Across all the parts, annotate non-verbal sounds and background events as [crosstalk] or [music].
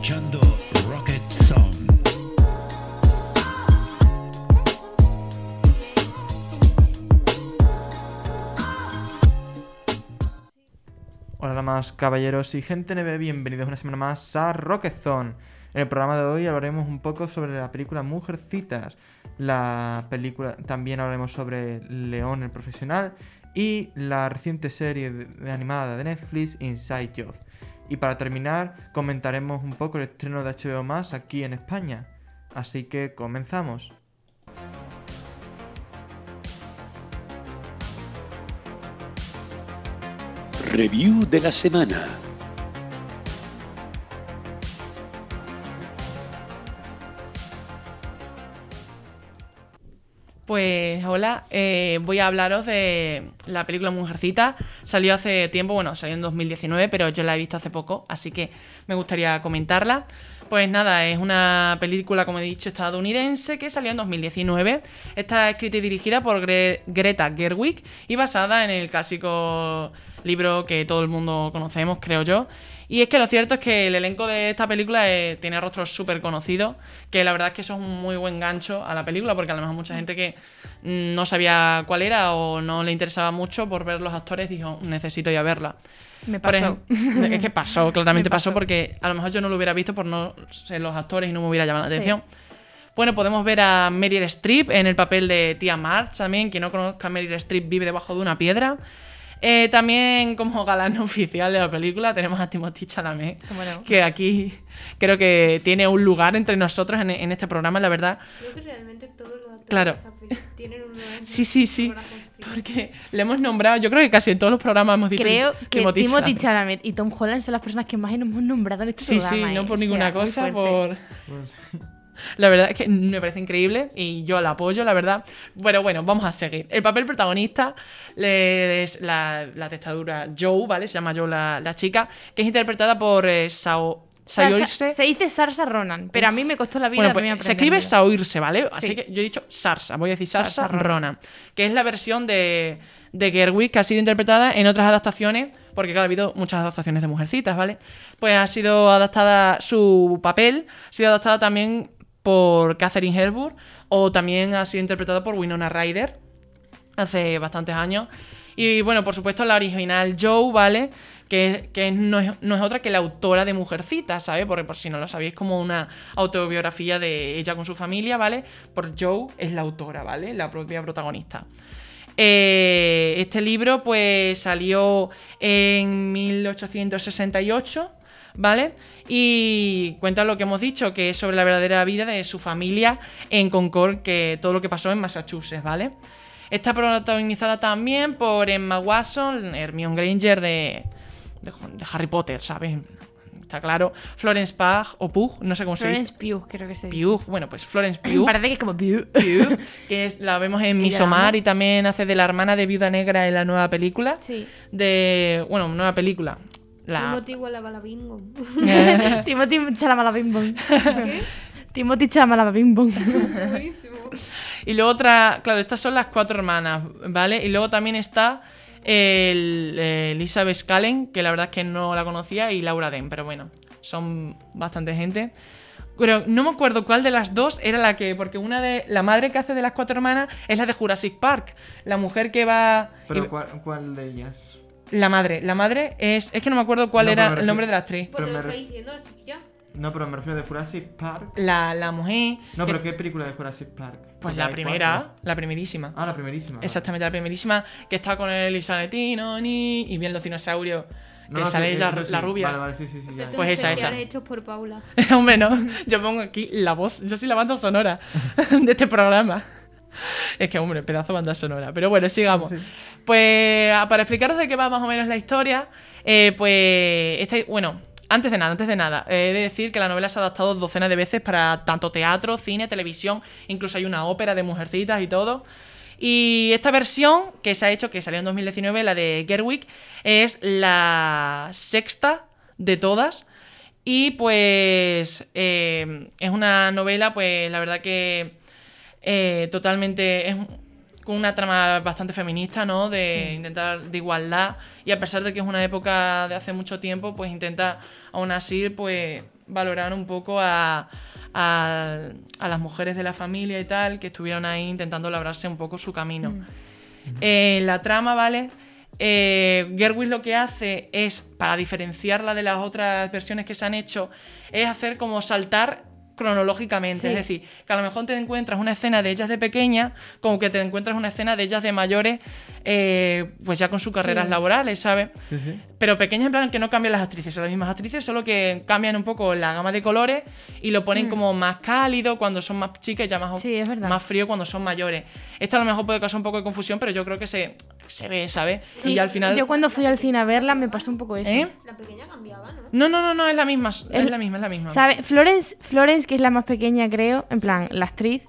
escuchando Rocket Song. Hola damas, caballeros y gente neve, bienvenidos una semana más a Rocket Zone. En el programa de hoy hablaremos un poco sobre la película Mujercitas, la película también hablaremos sobre León el profesional y la reciente serie de- de animada de Netflix Inside Job. Y para terminar comentaremos un poco el estreno de HBO Más aquí en España. Así que comenzamos. Review de la semana. Pues hola, eh, voy a hablaros de la película Mujercita. Salió hace tiempo, bueno, salió en 2019, pero yo la he visto hace poco, así que me gustaría comentarla. Pues nada, es una película, como he dicho, estadounidense que salió en 2019. Está escrita y dirigida por Gre- Greta Gerwig y basada en el clásico libro que todo el mundo conocemos, creo yo. Y es que lo cierto es que el elenco de esta película eh, tiene rostros súper conocidos, que la verdad es que eso es un muy buen gancho a la película, porque a lo mejor mucha gente que no sabía cuál era o no le interesaba mucho por ver los actores dijo, necesito ir a verla. Me pasó. ejemplo, es que pasó, [laughs] claramente Me pasó. pasó. porque a lo mejor yo no lo hubiera visto por no ser los actores y no me hubiera llamado la Sí. atención. Bueno, podemos ver a Meryl Streep en el papel de tía March también. Quien no conozca a Meryl Streep vive debajo de una piedra. Eh, también como galán [laughs] oficial de la película tenemos a Timothy Chalamet, ¿Cómo no? que aquí creo que tiene un lugar entre nosotros en, en este programa, la verdad. Creo que realmente todos los actores Claro. tienen un lugar en Sí, sí, sí. Porque le hemos nombrado, yo creo que casi en todos los programas hemos dicho Creo que Timothy Timothy Chalamet. Chalamet y Tom Holland son las personas que más hemos nombrado en este Sí, sí, programa. no ¿eh? por O sea, ninguna muy cosa, por... La verdad es que me parece increíble y yo la apoyo, la verdad. Pero bueno, vamos a seguir. El papel protagonista es la, la testadura Joe, ¿vale? Se llama Joe la, la chica, que es interpretada por eh, Sao... Sarsa- Saoirse. se dice Sarsa Ronan, pero a mí me costó la vida Bueno, pues, se escribe. Saoirse, ¿vale? Así Sí. que yo he dicho Sarsa, voy a decir Sarsa. Ronan, que es la versión de, de Gerwig que ha sido interpretada en otras adaptaciones, porque claro, ha habido muchas adaptaciones de Mujercitas, ¿vale? Pues ha sido adaptada su papel, ha sido adaptada también por Catherine Hepburn o también ha sido interpretada por Winona Ryder hace bastantes años. Y bueno, por supuesto, la original Joe, ¿vale? Que, que no, es, no es otra que la autora de Mujercita, ¿sabes? Porque por si no lo sabéis, como una autobiografía de ella con su familia, ¿vale? Por Joe es la autora, ¿vale? La propia protagonista. Eh, este libro, pues, salió en 1868. ¿Vale? Y cuenta lo que hemos dicho, que es sobre la verdadera vida de su familia en Concord, que todo lo que pasó en Massachusetts, ¿vale? Está protagonizada también por Emma Watson, Hermione Granger de, de, de Harry Potter, ¿sabes? Está claro. Florence Pugh o Pugh, no sé cómo Florence se Pugh, creo que se dice. dice. Pugh, bueno, pues Florence [laughs] Pugh. Parece que es como Pugh. Pugh, que es- la vemos en [laughs] llamo. y también hace de la hermana de Viuda Negra en la nueva película. Sí. De. Bueno, nueva película. La. Timothy Gualabalabingo. [laughs] Timothy Chalamalabim ¿Qué? Timothy Chalamalabim Buenísimo. Y luego otra, claro, estas son las cuatro hermanas, ¿vale? Y luego también está el, eh, Elizabeth Scallen, que la verdad es que no la conocía, y Laura Den, pero bueno, son bastante gente. Pero no me acuerdo cuál de las dos era la que, porque una de, la madre que hace de las cuatro hermanas es la de Jurassic Park, la mujer que va... Pero y- ¿cuál, cuál de ellas? La madre, la madre es, es que no me acuerdo cuál No, era el nombre de la actriz. Pues Pero me está ref- diciendo la chiquilla. No, pero me refiero de Jurassic Park. La, la mujer... No, que- pero ¿qué película de Jurassic Park? Pues la primera, cuatro. la primerísima. Ah, la primerísima. Exactamente, la primerísima, que está con el Isanetino ni y bien los dinosaurios, que No, no, sí, sale sí. la rubia. Vale, vale, sí, sí, sí. ya. Pues esa, esa. hechos por Paula. [laughs] Hombre, no, yo pongo aquí la voz, yo soy la banda sonora [laughs] de este programa. Es que, hombre, pedazo de banda sonora. Pero bueno, sigamos. Sí. Pues ah, para explicaros de qué va más o menos la historia, eh, pues, bueno, antes de nada, antes de nada, he de decir que la novela se ha adaptado docenas de veces para tanto teatro, cine, televisión, incluso hay una ópera de mujercitas y todo. Y esta versión que se ha hecho, que salió en 2019, la de Gerwig, es la sexta de todas. Y pues eh, es una novela, pues la verdad que eh, totalmente es, con una trama bastante feminista, ¿no? De intentar de igualdad. Y a pesar de que es una época de hace mucho tiempo, pues intenta aún así, pues, valorar un poco a, a, a las mujeres de la familia y tal, que estuvieron ahí intentando labrarse un poco su camino. Eh, la trama, ¿vale? Eh, Gerwig lo que hace es, para diferenciarla de las otras versiones que se han hecho, es hacer como saltar cronológicamente. Sí. Es decir, que a lo mejor te encuentras una escena de ellas de pequeña, como que te encuentras una escena de ellas de mayores, eh, pues ya con sus carreras Sí. laborales, ¿sabes? Sí, sí. Pero pequeñas en plan que no cambian las actrices, son las mismas actrices, solo que cambian un poco la gama de colores y lo ponen como más cálido cuando son más chicas y ya más, Mm. Más frío cuando son mayores. Esto a lo mejor puede causar un poco de confusión, pero yo creo que se, se ve, ¿sabes? Sí, y ya al final... Yo cuando fui al cine a verla me pasó un poco eso. ¿Eh? La pequeña cambiaba, ¿no? No, no, no, no, es la misma, es, Es- la misma, es la misma. ¿Sabe? Florence, Florence, que es la más pequeña, creo, en plan, la actriz,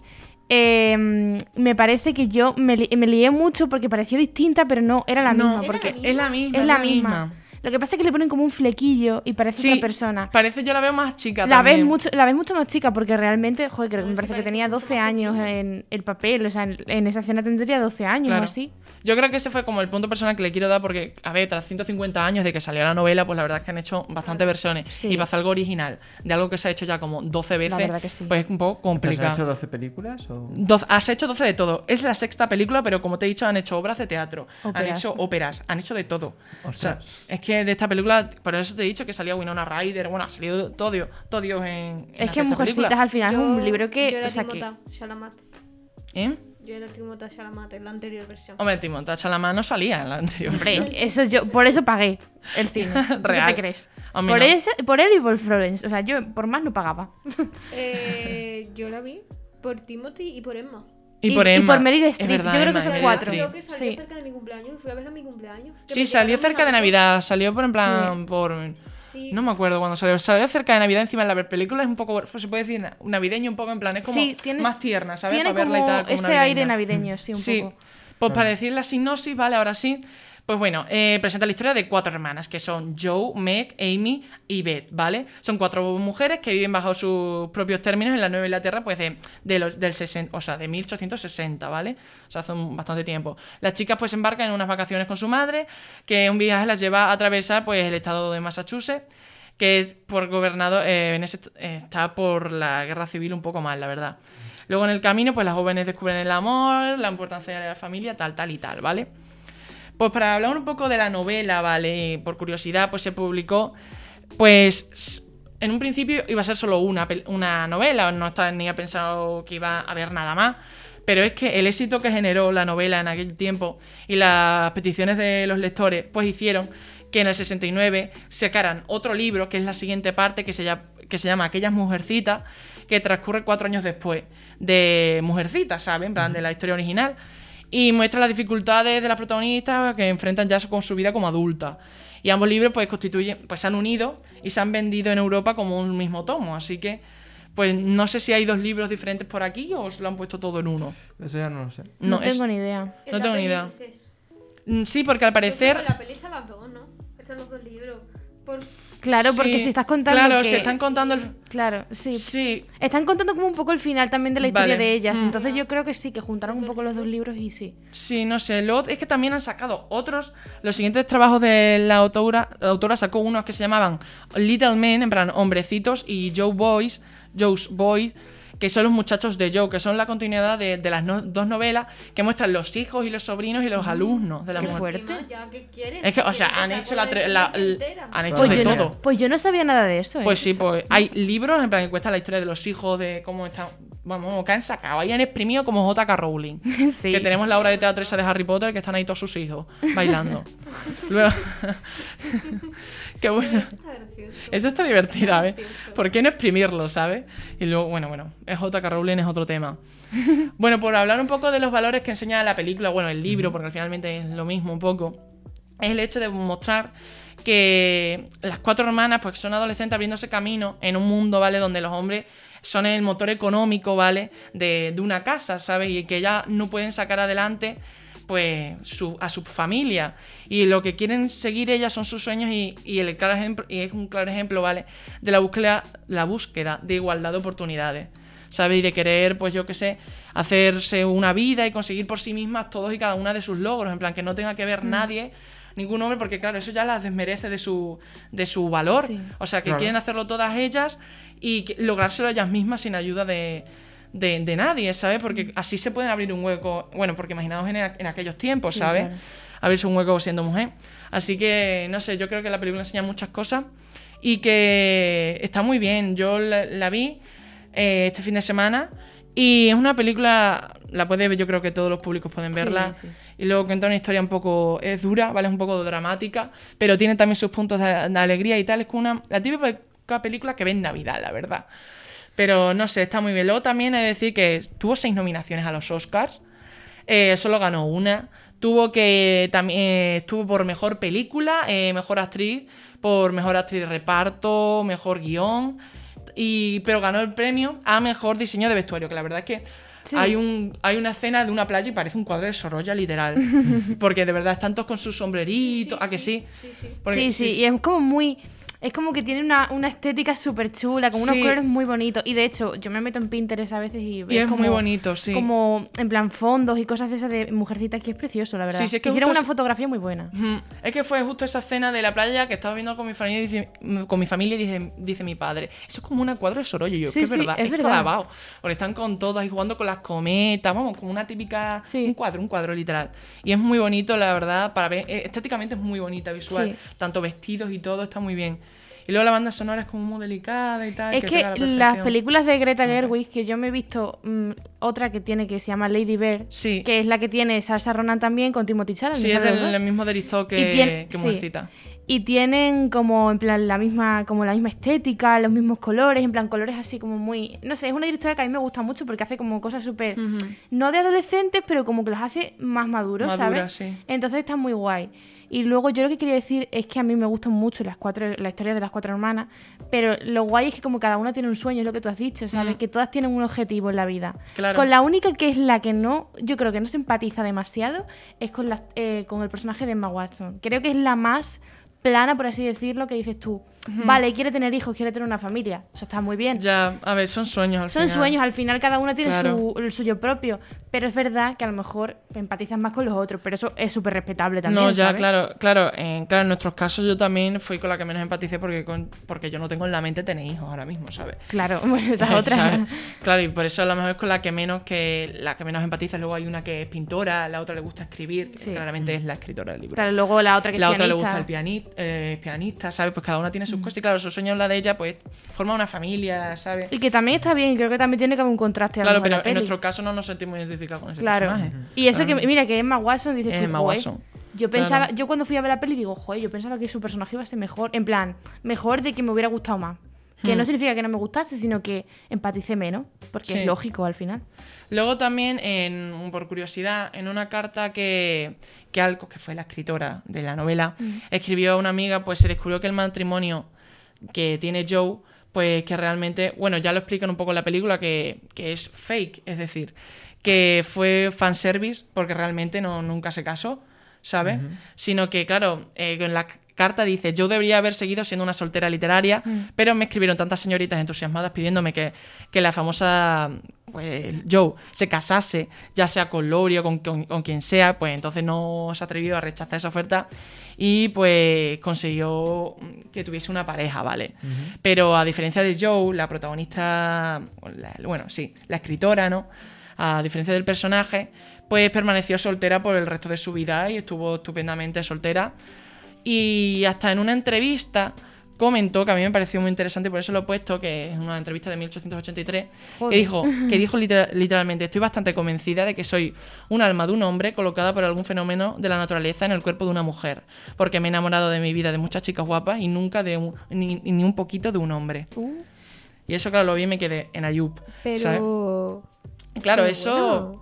eh, me parece que yo me, li- me lié mucho porque pareció distinta, pero no, era la no, misma. ¿Era Porque la es la misma. es la misma. Lo que pasa es que le ponen como un flequillo y parece Sí, otra persona. parece, yo la veo más chica La ves, también. mucho, la ves mucho más chica porque realmente, joder, creo que me parece que tenía mucho 12 más años en el papel. O sea, en, en esa escena tendría 12 años Claro. o así. Yo creo que ese fue como el punto personal que le quiero dar porque, a ver, tras 150 años de que salió la novela, pues la verdad es que han hecho bastantes versiones. Sí. Y para hacer algo original de algo que se ha hecho ya como 12 veces, verdad que sí. pues es un poco ¿Pero ¿Se han complicado. hecho 12 películas? O... Doce- has hecho 12 de todo. Es la sexta película, pero como te he dicho, han hecho obras de teatro, han hecho óperas, han hecho de todo. O sea, es que de esta película, por eso te he dicho que salía Winona Ryder, bueno, ha salido todo, Dios, todo Dios en, en Es que Mujercitas película. al final es un libro Yo que. era O sea, que Timotá Chalamet. ¿Eh? Yo era Timotá Chalamet en la anterior versión. Hombre, Timothée Chalamet no salía en la anterior. Hombre, versión. eso yo, por eso pagué el cine. [laughs] ¿Tú Real. ¿Qué te crees? Por, no. ese, por él y por Florence. O sea, yo por más no pagaba. [laughs] Eh, yo la vi por Timothy y por Emma. Y, Y- por y por Meryl Es Streep. verdad, Yo creo que son Meryl cuatro. Creo que salió Sí. cerca de mi cumpleaños fui a verla a mi cumpleaños. Sí, salió cerca de. Navidad, salió por en plan por Sí. no me acuerdo cuando salió, salió cerca de Navidad encima la película es un poco pues, se puede decir na- navideño un poco en plan es como más tierna, ¿sabes? Tiene Para verla como y tal, como ese navideña. aire navideño, sí, un Sí. poco. Pues para decir la sinopsis, vale, ahora sí. Pues bueno, eh, presenta la historia de cuatro hermanas, que son Joe, Meg, Amy y Beth, ¿vale? Son cuatro mujeres que viven bajo sus propios términos en la Nueva Inglaterra, pues de, de los, del 60, o sea, de 1860, ¿vale? O sea, hace un- bastante tiempo. Las chicas pues embarcan en unas vacaciones con su madre, que un viaje las lleva a atravesar pues el estado de Massachusetts, que por gobernado, eh, está por la guerra civil un poco mal, la verdad. Luego en el camino, pues las jóvenes descubren el amor, la importancia de la familia, tal, tal y tal, ¿vale? Pues para hablar un poco de la novela, ¿vale? Por curiosidad, pues se publicó, pues en un principio iba a ser solo una novela, no estaba ni pensado que iba a haber nada más. Pero es que el éxito que generó la novela en aquel tiempo y las peticiones de los lectores, pues hicieron que en el 69 sacaran otro libro, que es la siguiente parte, que se llama, que se llama Aquellas Mujercitas, que transcurre cuatro años después de Mujercitas, ¿saben? En plan, de la historia original. Y muestra las dificultades de las protagonistas que enfrentan ya con su vida como adultas. Y ambos libros pues constituyen, pues se han unido y se han vendido en Europa como un mismo tomo. Así que, pues no sé si hay dos libros diferentes por aquí o se lo han puesto todo en uno. Eso ya no lo sé. No, es- tengo ni idea. No tengo ni idea. dices. Mm, Sí, porque al Yo creo parecer... que La peli las dos, ¿no? Están los dos libros. Por... Claro, porque Sí, si estás contando Claro, que... están contando el... Claro, sí. Sí, Están contando como un poco el final también de la historia Vale. de ellas. Mm. Entonces yo creo que sí, que juntaron un poco los dos libros y sí. Sí, no sé. Luego es que también han sacado otros. Los siguientes trabajos de la autora, la autora sacó unos que se llamaban Little Men, en plan hombrecitos, y Joe Boys, Joe's Boys, que son los muchachos de Joe, que son la continuidad de, de las no- dos novelas que muestran los hijos y los sobrinos y los alumnos de la Qué mujer. fuerte. ¿Qué más? ¿Ya qué quieres? Es que, o sea, ¿Quieres han hecho la, la- han hecho Pues de todo. no, pues yo no sabía nada de eso. ¿eh? Pues sí, pues hay libros en plan que cuesta la historia de los hijos, de cómo están. Vamos, que han sacado. Ahí han exprimido como J.K. Rowling. [laughs] Sí. Que tenemos la obra de teatro esa de Harry Potter que están ahí todos sus hijos bailando. [laughs] Luego. Qué bueno. Eso está divertido, ¿sabes? ¿Por qué no exprimirlo, ¿sabes? Y luego, bueno, bueno, es J.K. Rowling es otro tema. [laughs] Bueno, por hablar un poco de los valores que enseña la película, bueno, el libro, porque finalmente es lo mismo un poco, es el hecho de mostrar que las cuatro hermanas pues son adolescentes abriéndose camino en un mundo, ¿vale? Donde los hombres son el motor económico, ¿vale? De, de una casa, ¿sabes? Y que ya no pueden sacar adelante pues su- a su familia y lo que quieren seguir ellas son sus sueños y, y el claro ejemplo y es un claro ejemplo vale de la búsqueda la búsqueda de igualdad de oportunidades ¿sabes? Y de querer, pues yo qué sé, hacerse una vida y conseguir por sí mismas todos y cada una de sus logros, en plan que no tenga que Mm. ver nadie, ningún hombre, porque claro, eso ya las desmerece de su, de su valor. Sí. O sea, que Claro. quieren hacerlo todas ellas y que- lográrselo ellas mismas sin ayuda de, de, de nadie, ¿sabes? Mm. Porque así se pueden abrir un hueco, bueno, porque imaginaos en, en aquellos tiempos, Sí, ¿sabes? claro. Abrirse un hueco siendo mujer. Así que, no sé, yo creo que la película enseña muchas cosas y que está muy bien. Yo la, la vi eh, este fin de semana y es una película, la puede ver, yo creo que todos los públicos pueden Sí, verla. sí. Y luego cuenta una historia un poco, es dura, ¿vale? Es un poco dramática, pero tiene también sus puntos de, de alegría y tal. Es como una, la típica película que ve en Navidad, la verdad. Pero no sé, está muy bien. Luego también he de decir que tuvo seis nominaciones a los Oscars. Eh, solo ganó una. Tuvo que también eh, estuvo por mejor película, eh, mejor actriz, por mejor actriz de reparto, mejor guion. Y, pero ganó el premio a mejor diseño de vestuario, que la verdad es que Sí. hay, un, hay una escena de una playa y parece un cuadro de Sorolla, literal. [laughs] Porque de verdad están todos con su sombrerito. ¿A que sí? Porque- sí, sí, y es como muy... Es como que tiene una, una estética súper chula, con unos Sí. colores muy bonitos. Y de hecho, yo me meto en Pinterest a veces y, Y es como, muy bonito, sí. Como en plan fondos y cosas de esas de mujercitas que es precioso, la verdad. Sí, sí, es que Hicieron una es- fotografía muy buena. Es que fue justo esa escena de la playa que estaba viendo con mi familia y dice, con mi familia dice, dice mi padre, eso es como una cuadro de Sorolla. Y yo, Sí, que es sí, verdad, es verdad. clavado. Porque están con todas y jugando con las cometas, vamos, como una típica, Sí. un cuadro, un cuadro literal. Y es muy bonito, la verdad, para ver, eh, estéticamente es muy bonita visual, Sí. tanto vestidos y todo, está muy bien. Y luego la banda sonora es como muy delicada y tal. Es que la las películas de Greta Gerwig, que yo me he visto mm, otra que tiene que se llama Lady Bird, Sí. que es la que tiene Saoirse Ronan también con Timothy Chalamet. Sí, es ¿sabes los del, el mismo Deristo que, tiene- que sí. Y tienen como en plan la misma como la misma estética, los mismos colores, en plan colores así como muy, no sé, es una directora que a mí me gusta mucho porque hace como cosas súper no de adolescentes, pero como que los hace más maduros, Maduras, ¿sabes? sí. Entonces está muy guay. Y luego yo lo que quería decir es que a mí me gustan mucho las cuatro la historia de las cuatro hermanas, pero lo guay es que como cada una tiene un sueño, es lo que tú has dicho, ¿sabes? Mm. Que todas tienen un objetivo en la vida. Claro. Con la única que es la que no, yo creo que no se empatiza demasiado, es con, la, eh, con el personaje de Emma Watson. Creo que es la más plana, por así decirlo, que dices tú. Vale, quiere tener hijos, quiere tener una familia. Eso está muy bien. Ya, a ver, son sueños al Son final. sueños, al final cada una tiene Claro. su, el suyo propio. Pero es verdad que a lo mejor empatizas más con los otros, pero eso es súper respetable también. No, ya, ¿sabes? claro, claro, en, claro, en nuestros casos yo también fui con la que menos empaticé porque, con- porque yo no tengo en la mente tener hijos ahora mismo, ¿sabes? Claro, [laughs] bueno, esa es [laughs] otra. ¿Sabes? Claro, y por eso a lo mejor es con la que menos que la que menos empatiza. Luego hay una que es pintora, la otra le gusta escribir, que Sí. claramente es la escritora del libro. Claro, luego la otra que la es otra le pianista. gusta el pianista, eh, pianista, ¿sabes? Pues cada una tiene sus cosas y claro, su sueño es la de ella, pues forma una familia, ¿sabes? Y que también está bien, creo que también tiene que haber un contraste a Claro, pero en peli. nuestro caso no nos sentimos identificados con ese Claro. personaje. Y eso Claro. que, mira, que Emma Watson dice Es tú, Emma. Yo pensaba, Claro. yo cuando fui a ver la peli digo, joder, yo pensaba que su personaje iba a ser mejor. En plan, mejor de que me hubiera gustado más. Que Hmm. no significa que no me gustase, sino que empaticé menos. Porque Sí. es lógico al final. Luego también, en, por curiosidad, en una carta que, que Alcos, que fue la escritora de la novela, escribió a una amiga, pues se descubrió que el matrimonio que tiene Joe, pues que realmente, bueno, ya lo explican un poco en la película, que, que es fake, es decir, que fue fanservice porque realmente no, nunca se casó, ¿sabes? Sino que, claro, eh, en la carta dice, yo debería haber seguido siendo una soltera literaria, pero me escribieron tantas señoritas entusiasmadas pidiéndome que, que la famosa pues, Joe se casase, ya sea con Lori o con, con- con quien sea, pues entonces no se atrevió a rechazar esa oferta y pues consiguió que tuviese una pareja, ¿vale? Pero a diferencia de Joe, la protagonista, la- bueno, sí, la escritora, ¿no? A diferencia del personaje, pues permaneció soltera por el resto de su vida y estuvo estupendamente soltera. Y hasta en una entrevista comentó, que a mí me pareció muy interesante, por eso lo he puesto, que es una entrevista de 1883, Joder. que dijo, que dijo litera- literalmente, estoy bastante convencida de que soy un alma de un hombre colocada por algún fenómeno de la naturaleza en el cuerpo de una mujer, porque me he enamorado de mi vida de muchas chicas guapas y nunca de un- ni, ni un poquito de un hombre. Uh, Y eso, claro, lo vi y me quedé en Ayub. ¿sabes? Claro, pero eso...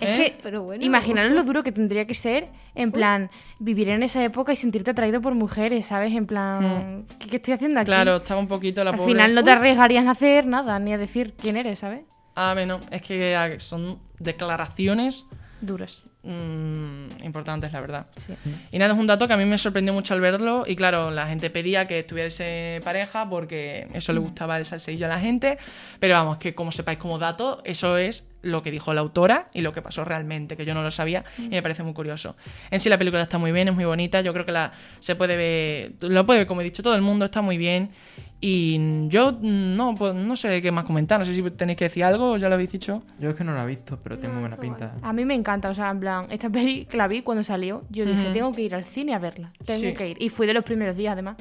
Es ¿Eh? que, Pero bueno. imaginaros lo duro que tendría que ser, en plan, vivir en esa época y sentirte atraído por mujeres, ¿sabes? En plan, ¿qué, qué estoy haciendo aquí? Claro, estaba un poquito la Al pobre... final no te arriesgarías a hacer nada, ni a decir quién eres, ¿sabes? Ah, bueno, es que son declaraciones Duros. mm, importantes, la verdad. Sí. Y nada, es un dato que a mí me sorprendió mucho al verlo. Y claro, la gente pedía que estuviese pareja porque eso le gustaba el salseillo a la gente. Pero vamos, que como sepáis como dato, eso es lo que dijo la autora y lo que pasó realmente, que yo no lo sabía y me parece muy curioso. En sí la película está muy bien, es muy bonita, yo creo que la se puede ver, lo puede ver como he dicho todo el mundo, está muy bien y yo no, pues, no sé qué más comentar, no sé si tenéis que decir algo, ya lo habéis dicho. Yo es que no la he visto, pero tiene No, muy buena pinta. A mí me encanta, o sea, en plan, esta peli que la vi cuando salió, yo dije, Ujú. tengo que ir al cine a verla, tengo Sí. que ir. Y fui de los primeros días, además.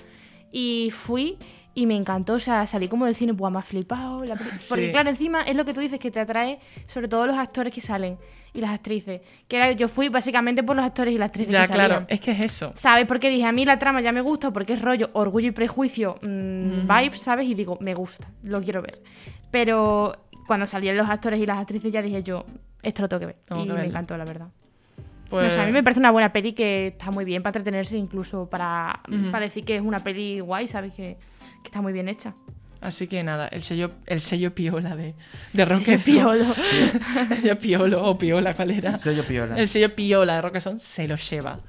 Y fui y me encantó, o sea, salí como del cine, buah, me ha flipado. la peli- Porque Sí. claro, encima es lo que tú dices, que te atrae sobre todo los actores que salen y las actrices. Que era, yo fui básicamente por los actores y las actrices Ya, que claro, salían. es que es eso. ¿Sabes? Porque dije, a mí la trama ya me gusta, porque es rollo orgullo y prejuicio, mm, vibes, ¿sabes? Y digo, me gusta, lo quiero ver. Pero cuando salían los actores y las actrices ya dije yo, esto lo tengo que ver. Tengo y que me encantó, la verdad. Pues, No sé, a mí me parece una buena peli que está muy bien para entretenerse, incluso para, Ujú. para decir que es una peli guay, ¿sabes? Que, que está muy bien hecha. Así que nada, el sello, el sello piola de, de Roque Qué piolo. [laughs] el sello piolo o piola, ¿cuál era? Sello piola. El sello piola de Roqueson se lo lleva.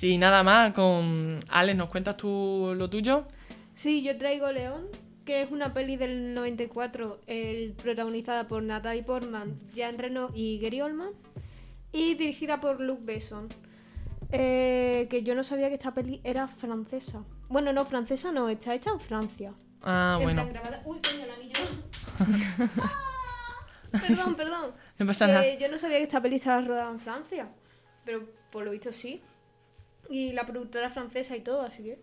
Y nada más, con Alex, ¿nos cuentas tú lo tuyo? Sí, yo traigo León, que es una peli del 94, el, protagonizada por Natalie Portman, Jean Reno y Gary Oldman, y dirigida por Luc Besson. Eh, que yo no sabía que esta peli era francesa. Bueno, no, francesa no, está hecha en Francia. Ah, En bueno, plan grabada- Uy, coño, el anillo. Ah, perdón, [laughs] perdón. no pasa Que nada. yo no sabía que esta peli estaba rodada en Francia, pero por lo visto sí. Y la productora es francesa y todo, así que.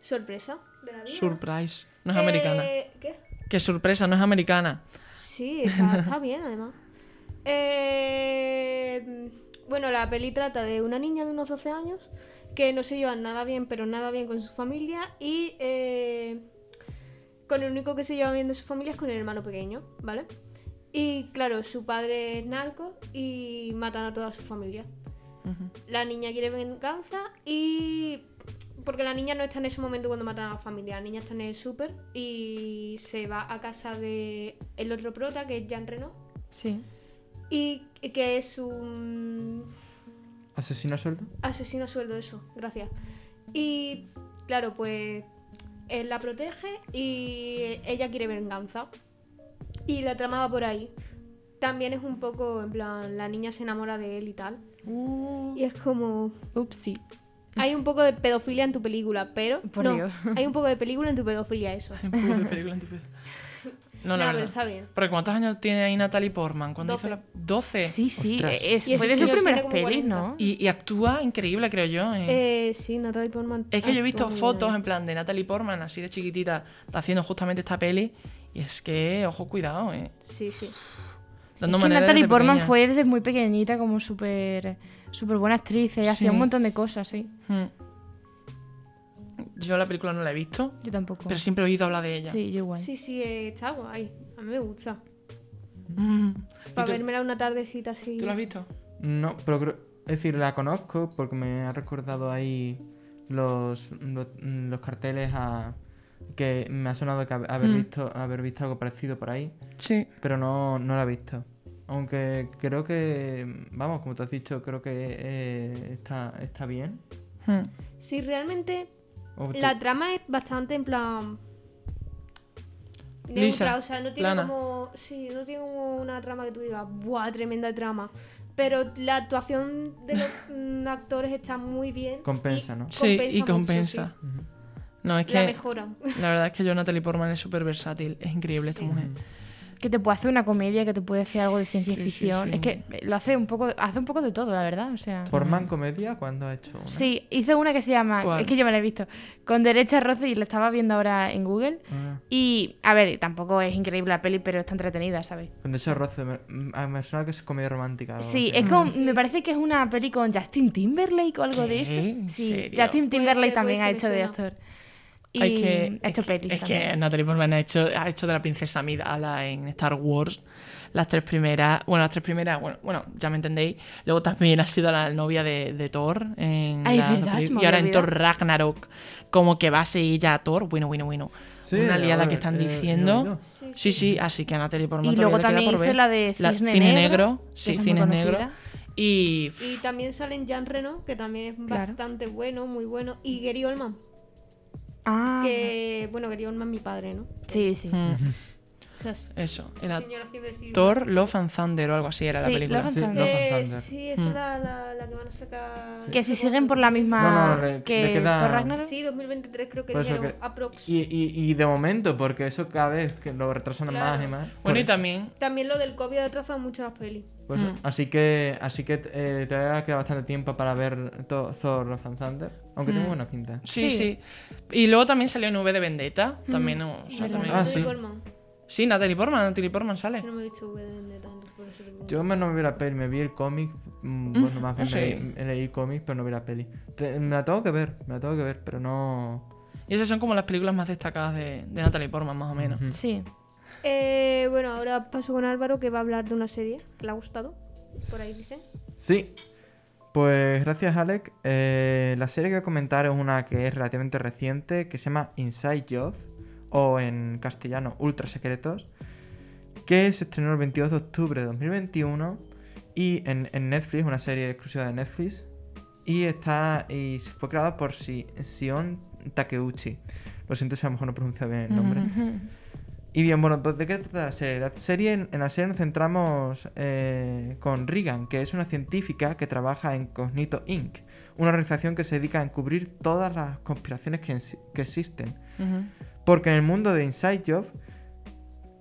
Sorpresa de la vida. Surprise, no es americana. Eh, ¿Qué? Qué sorpresa, no es americana. Sí, [laughs] está, está bien además. Eh, bueno, la peli trata de una niña de unos 12 años que no se lleva nada bien, pero nada bien con su familia y eh, con el único que se lleva bien de su familia es con el hermano pequeño, ¿vale? Y claro, su padre es narco y matan a toda su familia. La niña quiere venganza y... Porque la niña no está en ese momento cuando matan a la familia. La niña está en el súper y se va a casa de el otro prota, que es Jean Reno. Sí. Y que es un ¿Asesino a sueldo? asesino a sueldo, eso. Gracias. Y claro, pues él la protege y ella quiere venganza. Y la trama va por ahí. También es un poco, en plan, la niña se enamora de él y tal. Uh, Y es como... Upsi. Hay un poco de pedofilia en tu película, pero Por no, Dios. hay un poco de película en tu pedofilia, eso. un poco de película en tu vida. [laughs] No, la pero verdad. está bien. Porque ¿cuántos años tiene ahí Natalie Portman? Cuando hizo Doce. la... 12. Sí, sí. Es, Y fue de sus primeras pelis, 40. ¿no? Y, y actúa increíble, creo yo. eh. Eh, sí, Natalie Portman. Es que yo he visto fotos bien. en plan de Natalie Portman, así de chiquitita, haciendo justamente esta peli. Y es que, ojo, cuidado, eh. Sí, sí. Dando es que Natalie Portman pequeña. fue desde muy pequeñita como súper súper buena actriz. y Hacía Sí. un montón de cosas, sí. Hmm. Yo la película no la he visto, Yo tampoco. pero siempre he oído hablar de ella. Sí, yo igual. Sí, sí, está guay. A mí me gusta. Mm. ¿Y Para tú, vérmela una tardecita así. ¿Tú la has visto? No, pero creo- es decir, la conozco porque me ha recordado ahí los, los, los carteles a que me ha sonado que hab- haber Mm. visto haber visto algo parecido por ahí, Sí. pero no, no la he visto. Aunque creo que, vamos, como tú has dicho, creo que eh, está, está bien. Hmm. Sí, realmente La trama es bastante en plan. Lisa, Neutra, o sea, no tiene plana. como. Sí, no tiene como una trama que tú digas, ¡buah, tremenda trama! Pero la actuación de los [laughs] mm, actores está muy bien. Compensa, y ¿no? Sí, y mucho, compensa. sí. No, es La que mejoran. la verdad es que [laughs] yo Natalie Portman es súper versátil. Es increíble esta mujer. Que te puede hacer una comedia, que te puede hacer algo de ciencia Sí, sí, ficción. sí. Es que lo hace un poco, hace un poco de todo, la verdad. O sea. Portman Comedia, ¿cuándo ha hecho una? Sí, hizo una que se llama, ¿Cuál? es que yo me la he visto, con derecha roce y la estaba viendo ahora en Google. Ah, Y, a ver, tampoco es increíble la peli, pero está entretenida, ¿sabes? con ese roce, me, mm, me suena que es comedia romántica. o Sí, que- es como, me parece que es una peli con Justin Timberlake o algo de ¿Qué? eso. ¿En Sí, serio? Justin Timberlake ser, también ha hecho de actor. Y que, ha hecho es que- pelis Es que. Natalie Portman ha hecho, ha hecho de la princesa Amidala en Star Wars. Las tres primeras, bueno, las tres primeras, bueno, bueno ya me entendéis. Luego también ha sido la novia de, de Thor. En Ay, la verdad, y ahora en Thor Ragnarok, como que va a seguir ya a Thor. Bueno, bueno, bueno. Sí, Una liada ver, que están eh, diciendo. Sí, Sí, sí, así que a Natalie Portman Y luego también queda por hizo ver. la de La- Cine Negro, sí, Cine Negro. Y. Y también salen Jean Reno, que también es Claro. bastante bueno, muy bueno. Y Gary Oldman, Ah, que, bueno, Gary Oldman mi padre, ¿no? sí, sí. mm, O sea, es- eso. Era señora. Thor, Love and Thunder o algo así era la Sí, película. Love and Sí, Thunder. Love and Eh, Thunder. sí, esa Mm. es la, la, la que van a sacar. Que si siguen por la misma Bueno, le- que le queda- Thor Ragnarok. Sí, 2023 creo que Por eso dijeron que- aprox. Y, y, y de momento, porque eso cada vez que lo retrasan Claro. más y más. Bueno, y también. También lo del COVID ha atrasado muchas pelis. pues, Mm. Así que así que eh, te va a quedar bastante tiempo para ver to- Thor Love and Thunder. Aunque Mm. tengo buena pinta. Sí, Sí. sí, Y luego también salió en V de Vendetta. También, o sea, verdad. también- Ah, Natalie sí. Portman. Sí, Natalie Portman, Natalie Portman sale. Yo no me he visto V de Vendetta, entonces por eso. Yo me no vi la peli, me vi el cómic. mm, Bueno, más bien sí. me leí, me leí cómics, pero no vi la peli. Te- me la tengo que ver, me la tengo que ver, pero no. Y esas son como las películas más destacadas de, de Natalie Portman, más o menos. Sí. Eh, bueno, ahora paso con Álvaro que va a hablar de una serie que le ha gustado. Por ahí dice. Sí. Pues gracias, Alec. Eh, la serie que voy a comentar es una que es relativamente reciente, que se llama Inside Job, o en castellano Ultra Secretos, que se estrenó el 22 de octubre de 2021 y en, Netflix, una serie exclusiva de Netflix, y está y fue creada por Si- Sion Takeuchi. Lo siento si a lo mejor no pronuncio bien el nombre. Ujú. Y bien, bueno, pues ¿de qué trata la serie? La serie en, en la serie nos centramos eh, con Regan, que es una científica que trabaja en Cognito Inc., una organización que se dedica a encubrir todas las conspiraciones que, existen. Porque en el mundo de Inside Job,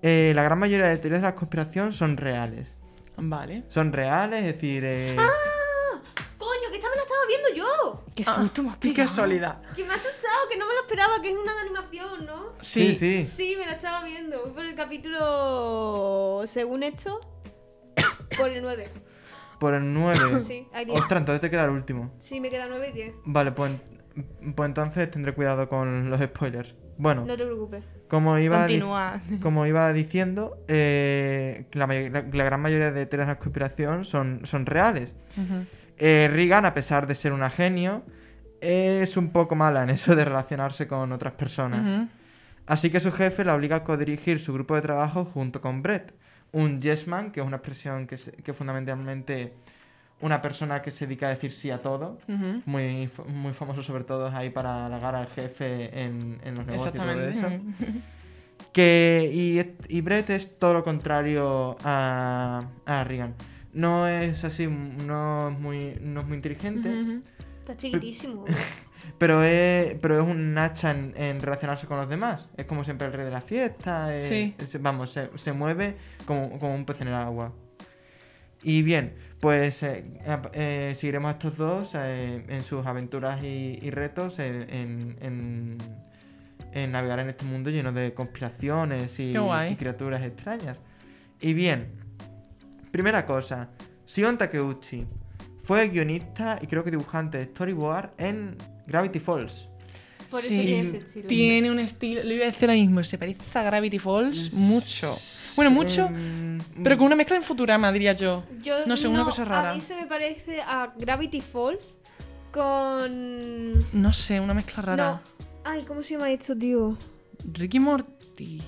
eh, la gran mayoría de teorías de la conspiración son reales. Vale. Son reales, es decir... eh, ¡Coño, que esta me la estaba viendo yo! Qué susto más Qué pegado. casualidad. Que me ha asustado, que no me lo esperaba, que es una de animación, ¿no? sí, sí. Sí, me la estaba viendo. Voy por el capítulo, según esto, [coughs] por el 9. Por el 9. [coughs] Sí, hay 10. Ostras, entonces te queda el último. Sí, me queda 9 y 10. Vale, pues, pues entonces tendré cuidado con los spoilers. Bueno, No te preocupes. como iba, Continúa. [laughs] como iba diciendo, eh, la, may- la- la gran mayoría de teorías de la conspiración son, son reales. Ujú. Eh, Regan, a pesar de ser una genio, es un poco mala en eso de relacionarse con otras personas. Así que su jefe la obliga a codirigir su grupo de trabajo junto con Brett, un yes man, que es una expresión que, se- que fundamentalmente una persona que se dedica a decir sí a todo. Muy, muy famoso sobre todo ahí para halagar al jefe en, en los negocios y todo eso. [laughs] Que, y Brett es todo lo contrario a, a Regan. No es así, no es muy, no es muy inteligente. Está chiquitísimo. [laughs] pero, es, pero es un hacha en, en relacionarse con los demás. Es como siempre el rey de la fiesta. es- Sí. es- vamos, se, se mueve como, como un pez en el agua. Y bien, pues eh, eh, seguiremos a estos dos eh, en sus aventuras y, y retos en, en- navegar en este mundo lleno de conspiraciones y, y criaturas extrañas. Y bien, primera cosa, Sion Takeuchi fue guionista y creo que dibujante de storyboard en Gravity Falls. Por eso Sí, tiene ese estilo. Tiene un estilo, lo iba a decir ahora mismo, se parece a Gravity Falls mucho. Bueno, mucho, Em, pero con una mezcla en Futurama, diría yo. Yo, No sé, una cosa A rara. mí se me parece a Gravity Falls con. No sé, una mezcla rara. No. Ay, ¿cómo se llama esto, tío? Ricky Morty.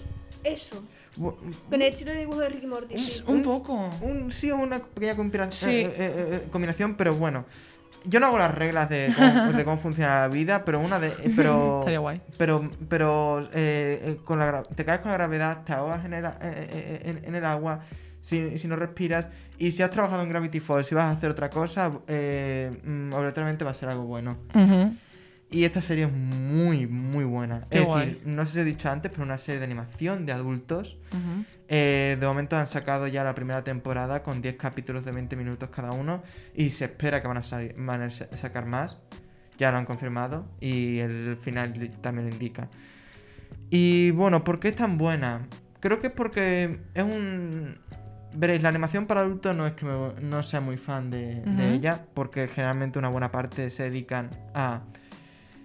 Eso. Con el estilo de dibujo de Ricky Morty. Un, sí. un poco. Un, sí, una pequeña Sí. eh, eh, eh, eh, combinación, pero bueno. Yo no hago las reglas de cómo, [laughs] de cómo funciona la vida, pero una de. eh, Pero, [laughs] Estaría guay. pero, pero con la, te caes con la gravedad, te ahogas en el, a- en, en el agua, si, si no respiras. Y si has trabajado en Gravity Falls y vas a hacer otra cosa, eh, mm, obligatoriamente va a ser algo bueno. Ujú. Y esta serie es muy, muy buena. Qué es guay. decir, no sé si he dicho antes, pero una serie de animación de adultos. Eh, de momento han sacado ya la primera temporada con 10 capítulos de 20 minutos cada uno y se espera que van a, van sacar más. Ya lo han confirmado y el final también lo indica. Y bueno, ¿por qué es tan buena? Creo que es porque es un... Veréis, la animación para adultos no es que me- no sea muy fan de, ella, porque generalmente una buena parte se dedican a...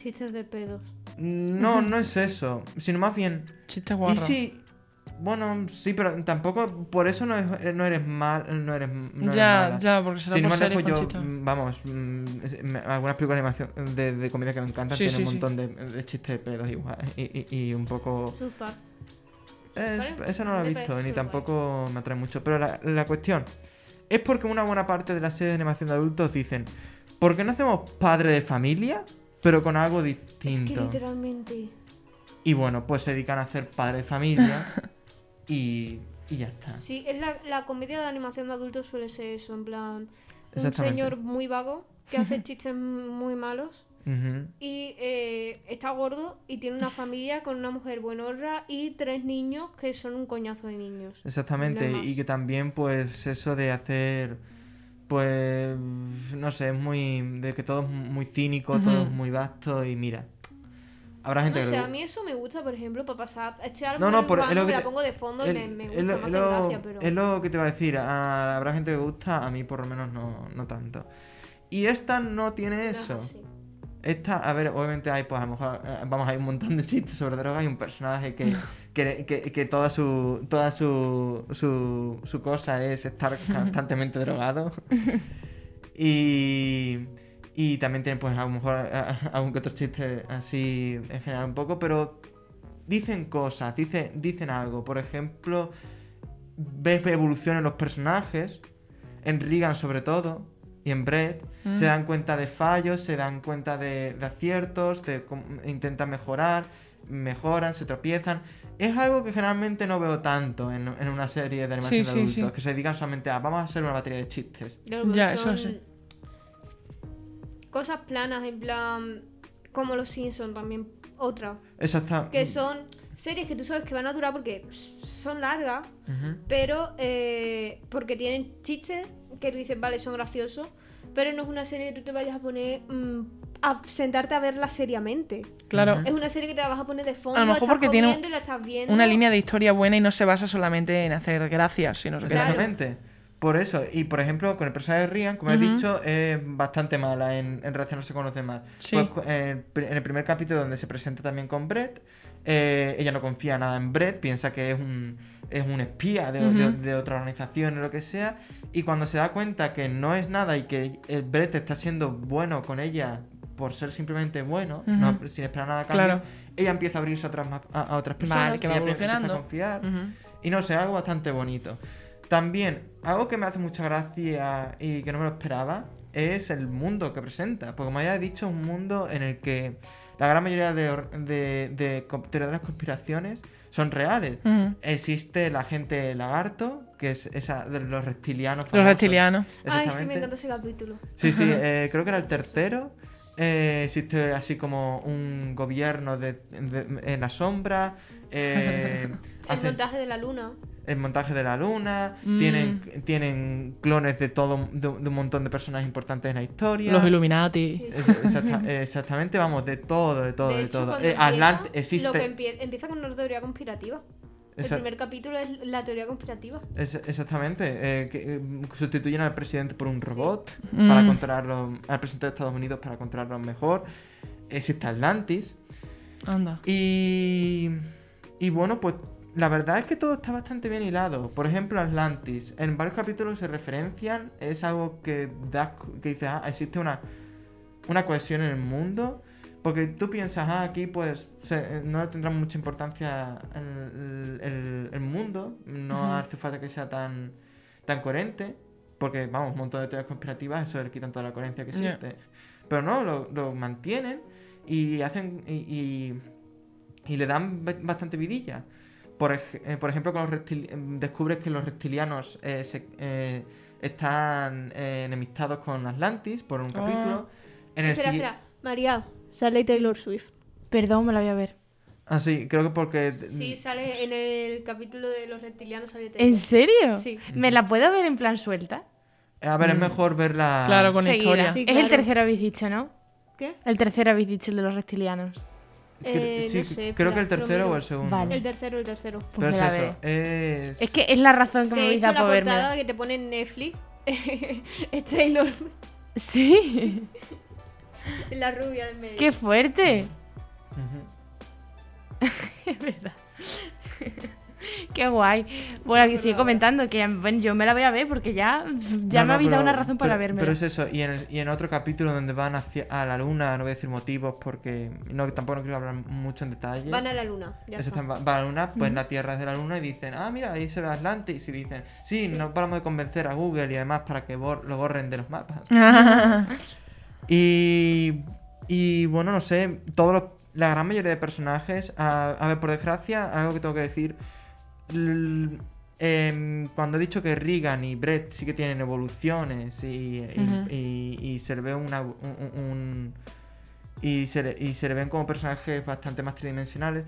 Chistes de pedos. No, no es eso, sino más bien Chiste y guarro. sí, bueno, sí, pero tampoco por eso no, es- no eres mal, no eres, no eres ya, mala. ya, porque se da por yo, chistes. vamos, mm, me- algunas películas de animación de, de comida que me encantan Sí, tienen sí, un sí. montón de, de chistes de pedos igual, y, y- y un poco... Park. Es- esa no la he visto, ni tampoco me atrae mucho, pero la, la cuestión es porque una buena parte de las series de animación de adultos dicen, ¿por qué no hacemos padre de familia, pero con algo Es que distinto? literalmente. Y bueno, pues se dedican a hacer padre de familia [laughs] y, y ya está. Sí, es la, la comedia de animación de adultos suele ser eso, en plan. Un señor muy vago que hace [laughs] chistes muy malos y eh, está gordo y tiene una familia con una mujer buenorra y tres niños que son un coñazo de niños. Exactamente, y que también pues eso de hacer, pues, no sé, es muy, de que todo es muy cínico, todo es muy vasto y mira, habrá gente No que sé, le a mí eso me gusta, por ejemplo, para pasar. Echar No, no, por- es lo que la pongo de fondo el- me, gusta, lo- lo- gracia, pero. es lo que te va a decir, habrá gente que gusta, a mí por lo menos no, no tanto. Y esta no tiene no eso. Esta, a ver, obviamente hay, pues a lo mejor, eh, vamos, hay un montón de chistes sobre drogas y un personaje que, [laughs] que, que, que toda su toda su, su, su cosa es estar [laughs] constantemente drogado. [laughs] Y, y también tiene, pues, a lo mejor algún que otro chiste así en general un poco, pero dicen cosas, dicen, dicen algo. Por ejemplo, ves evolución en los personajes, en Regan sobre todo, y en Brett, Mm. se dan cuenta de fallos, se dan cuenta de, de aciertos, de intentan mejorar, mejoran, se tropiezan. Es algo que generalmente no veo tanto en, en una serie de animación Sí, de sí, adultos, sí. que se dedican solamente a vamos a hacer una batería de chistes. Claro, Ya, eso sí. Cosas planas, en plan. Como los Simpsons también. Otra. Exacto. Que son series que tú sabes que van a durar porque son largas, pero eh, porque tienen chistes que tú dices, vale, son graciosos, pero no es una serie que tú te vayas a poner mm, a sentarte a verla seriamente. Claro. Es una serie que te la vas a poner de fondo, A lo la mejor estás porque tiene y la estás viendo. Una línea de historia buena y no se basa solamente en hacer gracias, sino Claro. Exactamente. Por eso, y por ejemplo, con el personaje de Rian, como he dicho, es bastante mala en, en relacionarse con los demás. Sí. Pues, cu- en, el, primer capítulo donde se presenta también con Brett, eh, ella no confía nada en Brett, piensa que es un, es un espía de, de- otra organización o lo que sea, y cuando se da cuenta que no es nada y que el Brett está siendo bueno con ella por ser simplemente bueno, no- sin esperar nada a cambio, Claro. ella empieza a abrirse a otras, a, a otras personas, Vale, que va empieza a evolucionando. confiar. Y no sé, algo bastante bonito. También, algo que me hace mucha gracia y que no me lo esperaba es el mundo que presenta. Porque como ya he dicho, es un mundo en el que la gran mayoría de, de, de co- teorías de las conspiraciones son reales. Existe la gente lagarto, que es esa de los reptilianos. Los reptilianos. Ay, sí, me encanta ese capítulo. Sí, sí, eh, creo que era el tercero. Eh, existe así como un gobierno de, de- en la sombra. eh, [laughs] El hacen- montaje de la luna. el montaje de la luna, Mm. tienen, tienen clones de todo de, de un montón de personas importantes en la historia. Los Illuminati. Sí, Es- exacta- [laughs] exactamente, vamos, de todo, de todo, de de, hecho, todo. Eh, Atlant Lo que existe. empie- empieza con una teoría conspirativa. El primer capítulo es la teoría conspirativa. es- exactamente, eh, que eh, sustituyen al presidente por un Sí. robot Mm. para controlarlo, al presidente de Estados Unidos para controlarlo mejor. Existe Atlantis. Anda. Y, y bueno, pues la verdad es que todo está bastante bien hilado. Por ejemplo, Atlantis. En varios capítulos se referencian. Es algo que das que dices, ah, existe una, una cohesión en el mundo. Porque tú piensas, ah, aquí pues se- no le tendrá mucha importancia el, el- el mundo. No hace falta que sea tan, tan coherente. Porque, vamos, un montón de teorías conspirativas, eso le quitan toda la coherencia que existe. Pero no, lo, lo mantienen y hacen y, y, y le dan ba- bastante vidilla. Por, ej- eh, por ejemplo, con los em, descubres que los reptilianos eh, se- eh, están eh, enemistados con Atlantis por un capítulo. En el espera, espera. María, sale Taylor Swift. Perdón, me la voy a ver. Ah, sí, creo que porque... Sí, sale en el capítulo de los reptilianos. Sale Taylor. ¿En serio? Sí. ¿Me la puedo ver en plan suelta? A ver, es mejor verla... Claro, con Seguida. historia. Sí, Es el tercero habéis dicho, ¿no? ¿Qué? El tercero habéis dicho, el de los reptilianos. Eh, sí, no sé, creo que el tercero o el segundo. Vale. El tercero, el tercero. Pues Pero me es la eso, veré. es... Es que es la razón que me habéis dado la por portada verme. que te pone en Netflix [laughs] es Taylor, Sí. [laughs] la rubia del medio. ¡Qué fuerte! [laughs] Es verdad. [laughs] Qué guay. Bueno, aquí sigue comentando que bueno, yo me la voy a ver porque ya, ya No, me no, habéis dado una razón para pero- verme. Pero es eso, y en, el- y en otro capítulo donde van hacia, a la luna, no voy a decir motivos porque no, tampoco no quiero hablar mucho en detalle. Van a la luna. Ya Ese está. está- va a la luna, pues la Tierra es de la luna y dicen, ah, mira, ahí se ve Atlantis. Y dicen, sí, no paramos de convencer a Google y además para que bor- lo borren de los mapas. Y, y bueno, no sé, todos los- la gran mayoría de personajes, a, a ver, por desgracia, algo que tengo que decir, l- em, cuando he dicho que Regan y Brett sí que tienen evoluciones y, y- Ujú. y- y se le ve una, un, un- un- y, se le, y se le ven como personajes bastante más tridimensionales,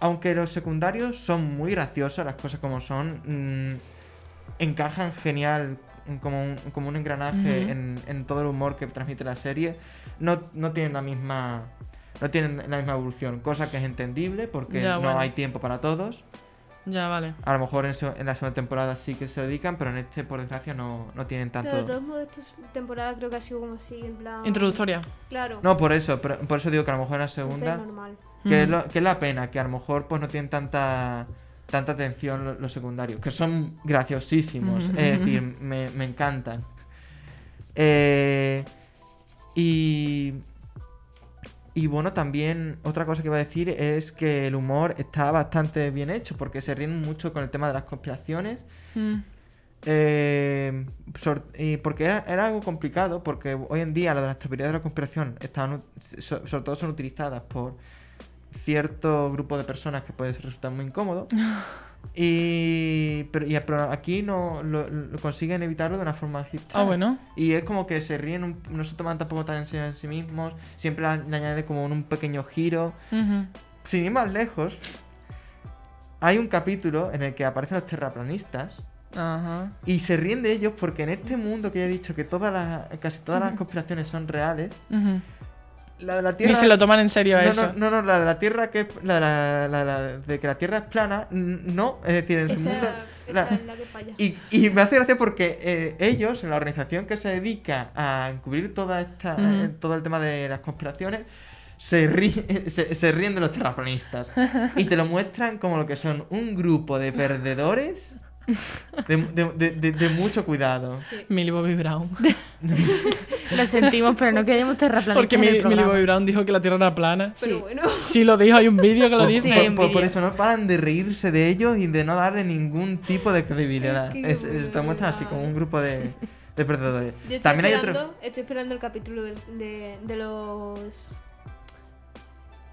aunque los secundarios son muy graciosos, las cosas como son, mm, encajan genial como un, como un engranaje en, en todo el humor que transmite la serie. No, no tienen la misma no tienen la misma evolución, cosa que es entendible porque Ya, no bueno. hay tiempo para todos. ya, vale. A lo mejor en, en la segunda temporada sí que se dedican, pero en este, por desgracia, no, no tienen tanto. Pero de todos modos, esta temporada creo que ha sido como así, en plan. Introductoria. Claro. No, por eso, pero- por eso digo que a lo mejor en la segunda, es normal. que, es lo- que es la pena, que a lo mejor pues no tienen tanta tanta atención lo- los, secundarios, que son graciosísimos, es decir, me, me encantan. Eh, y, y bueno, también otra cosa que iba a decir es que el humor está bastante bien hecho, porque se ríen mucho con el tema de las conspiraciones. Mm. Eh, y porque era, era algo complicado, porque hoy en día lo de las teorías de la conspiración están, sobre todo son utilizadas por cierto grupo de personas que puede resultar muy incómodo. [laughs] Y, pero, y- pero aquí no lo, lo consiguen evitarlo de una forma magistral. Ah, bueno. Y es como que se ríen, un- no se toman tampoco tan en serio en sí mismos, siempre le añade como un, un pequeño giro. Sin ir más lejos, hay un capítulo en el que aparecen los terraplanistas. Ajá. Y se ríen de ellos porque en este mundo que ya he dicho que todas las, casi todas las conspiraciones son reales. La de la Tierra... Ni se lo toman en serio a no, eso. no, no, no, la de la Tierra que es- la, de la- la- la de que la Tierra es plana, no, es decir, en su Esa, mundo... esa la- es la que falla. y, y me hace gracia porque eh, ellos, en la organización que se dedica a encubrir toda esta, eh, todo el tema de las conspiraciones, se, rí- [laughs] se, se ríen de los terraplanistas. [laughs] y te lo muestran como lo que son un grupo de perdedores de, de- de- de- de mucho cuidado. Sí. Millie Bobby Brown. [laughs] Lo sentimos, pero no queremos terraplanistas Porque el Millie. Bobby Brown dijo que la Tierra era plana. Pero Sí. bueno. Sí, lo dijo, hay un vídeo que lo dice. Sí, por- eso no paran de reírse de ellos y de no darle ningún tipo de credibilidad. Es, es- te muestran así como un grupo de, de perdedores. Yo estoy También hay otro. Estoy esperando el capítulo de los.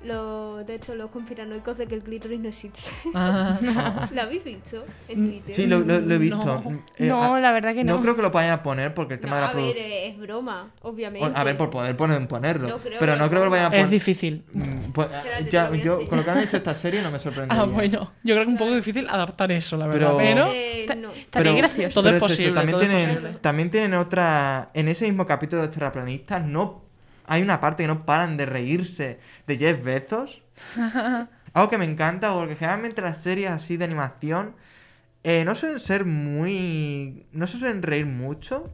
Los, de hecho, los conspiranoicos de que el clítoris no existe. [laughs] Ah. ¿Lo [laughs] habéis visto en Twitter? Sí, lo, lo- lo he visto. No. Eh, No, a- la verdad que no. creo que lo vayan a poner porque el No, tema de la a ver, es broma, obviamente. A ver, por poder poner, ponerlo. No creo pero no lo creo que lo vayan a poner. Es difícil. Mm, pues, Espérate, te ya, lo yo, con lo que han hecho esta serie no me sorprendería. Ah, bueno. Yo creo que es un poco difícil adaptar eso, la verdad. Pero- Pero, Eh, no. Estaría gracioso. Todo es eso, posible, También, todo es tienen, posible. también tienen otra. En ese mismo capítulo de terraplanistas, no. Hay una parte que no paran de reírse de Jeff Bezos. [laughs] Algo que me encanta, porque generalmente las series así de animación eh, no suelen ser muy. No se suelen reír mucho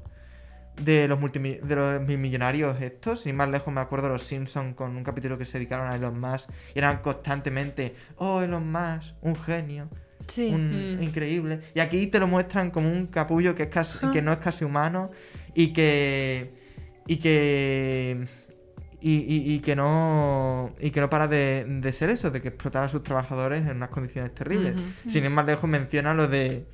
de los, multimi- de los millonarios estos. Sin más lejos me acuerdo de los Simpsons con un capítulo que se dedicaron a Elon Musk y eran constantemente, oh, Elon Musk, un genio, Sí. un Mm. increíble. Y aquí te lo muestran como un capullo que es casi, que no es casi humano y que y que y, y- y que no y que no para de, de ser eso, de que explotar a sus trabajadores en unas condiciones terribles. Sin ir más lejos menciona lo de